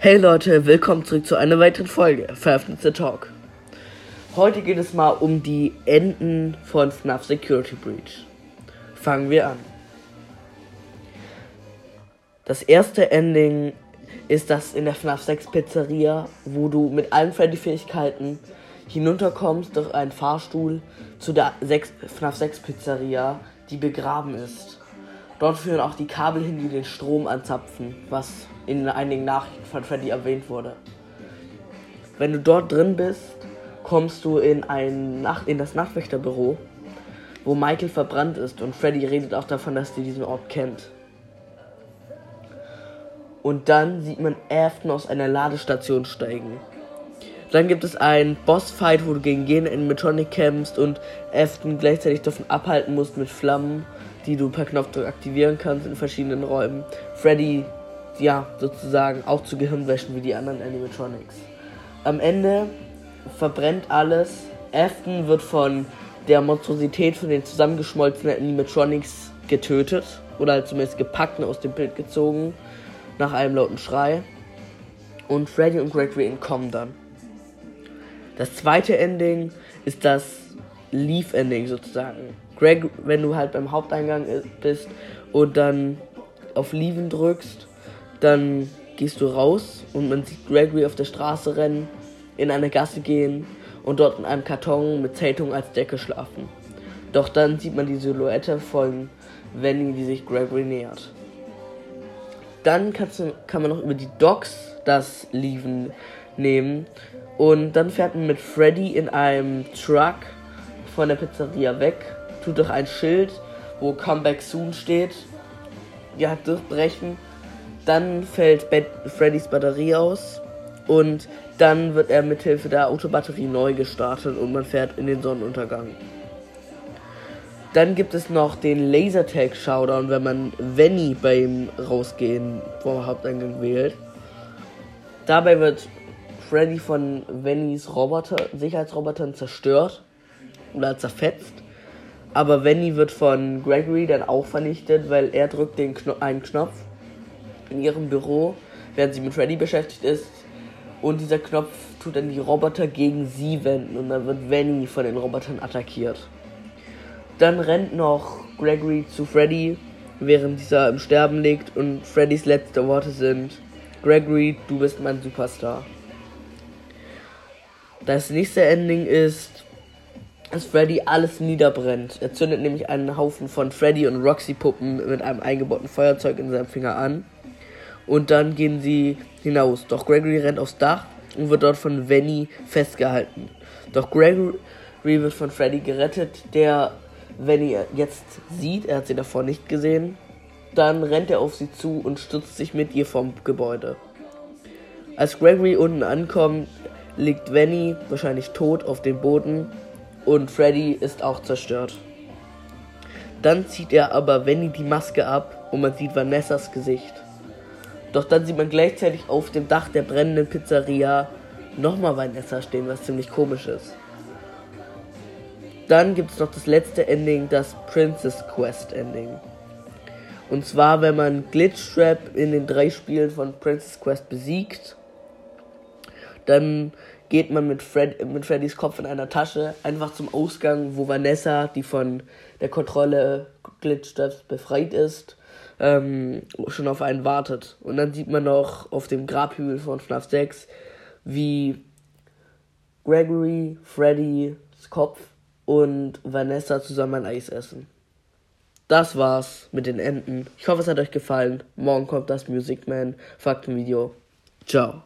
Hey Leute, willkommen zurück zu einer weiteren Folge Veröffentlichte Talk. Heute geht es mal um die Enden von FNAF Security Breach. Fangen wir an. Das erste Ending ist das in der FNAF 6 Pizzeria, wo du mit allen Freddy-Fähigkeiten hinunterkommst durch einen Fahrstuhl zu der 6, FNAF 6 Pizzeria, die begraben ist. Dort führen auch die Kabel hin, die den Strom anzapfen, was in einigen Nachrichten von Freddy erwähnt wurde. Wenn du dort drin bist, kommst du in, ein Nacht in das Nachtwächterbüro, wo Michael verbrannt ist und Freddy redet auch davon, dass sie diesen Ort kennt. Und dann sieht man Afton aus einer Ladestation steigen. Dann gibt es einen Bossfight, wo du gegen jeden Animatronic kämpfst und Afton gleichzeitig davon abhalten musst mit Flammen die du per Knopfdruck aktivieren kannst in verschiedenen Räumen. Freddy, ja, sozusagen auch zu Gehirnwäschen wie die anderen Animatronics. Am Ende verbrennt alles. Afton wird von der Monstrosität von den zusammengeschmolzenen Animatronics getötet. Oder halt zumindest gepackt und aus dem Bild gezogen. Nach einem lauten Schrei. Und Freddy und Gregory entkommen dann. Das zweite Ending ist das Leaf-Ending sozusagen. Greg, wenn du halt beim Haupteingang bist und dann auf Leaven drückst, dann gehst du raus und man sieht Gregory auf der Straße rennen, in eine Gasse gehen und dort in einem Karton mit Zeitung als Decke schlafen. Doch dann sieht man die Silhouette von Venny, die sich Gregory nähert. Dann du, kann man noch über die Docks das Leaven nehmen und dann fährt man mit Freddy in einem Truck von der Pizzeria weg tut doch ein Schild, wo Comeback Soon steht, ja, durchbrechen. Dann fällt Bad Freddys Batterie aus und dann wird er mithilfe der Autobatterie neu gestartet und man fährt in den Sonnenuntergang. Dann gibt es noch den Lasertag Showdown, wenn man Venny beim Rausgehen vom Haupteingang wählt. Dabei wird Freddy von Vennys Roboter, Sicherheitsrobotern zerstört oder zerfetzt. Aber Venny wird von Gregory dann auch vernichtet, weil er drückt den Kno einen Knopf in ihrem Büro, während sie mit Freddy beschäftigt ist. Und dieser Knopf tut dann die Roboter gegen sie wenden und dann wird Venny von den Robotern attackiert. Dann rennt noch Gregory zu Freddy, während dieser im Sterben liegt und Freddys letzte Worte sind: Gregory, du bist mein Superstar. Das nächste Ending ist dass Freddy alles niederbrennt. Er zündet nämlich einen Haufen von Freddy und Roxy Puppen mit einem eingebauten Feuerzeug in seinem Finger an. Und dann gehen sie hinaus. Doch Gregory rennt aufs Dach und wird dort von Venny festgehalten. Doch Gregory wird von Freddy gerettet, der Venny jetzt sieht. Er hat sie davor nicht gesehen. Dann rennt er auf sie zu und stürzt sich mit ihr vom Gebäude. Als Gregory unten ankommt, liegt Venny wahrscheinlich tot auf dem Boden und Freddy ist auch zerstört. Dann zieht er aber Venny die Maske ab und man sieht Vanessas Gesicht. Doch dann sieht man gleichzeitig auf dem Dach der brennenden Pizzeria nochmal Vanessa stehen, was ziemlich komisch ist. Dann gibt es noch das letzte Ending, das Princess Quest Ending. Und zwar, wenn man Glitchtrap in den drei Spielen von Princess Quest besiegt, dann geht man mit, Fred, mit Freddys Kopf in einer Tasche einfach zum Ausgang, wo Vanessa, die von der Kontrolle Glitchsteps befreit ist, ähm, schon auf einen wartet. Und dann sieht man noch auf dem Grabhügel von FNAF 6, wie Gregory, Freddys Kopf und Vanessa zusammen ein Eis essen. Das war's mit den Enden. Ich hoffe, es hat euch gefallen. Morgen kommt das Music Man Faktenvideo. Ciao.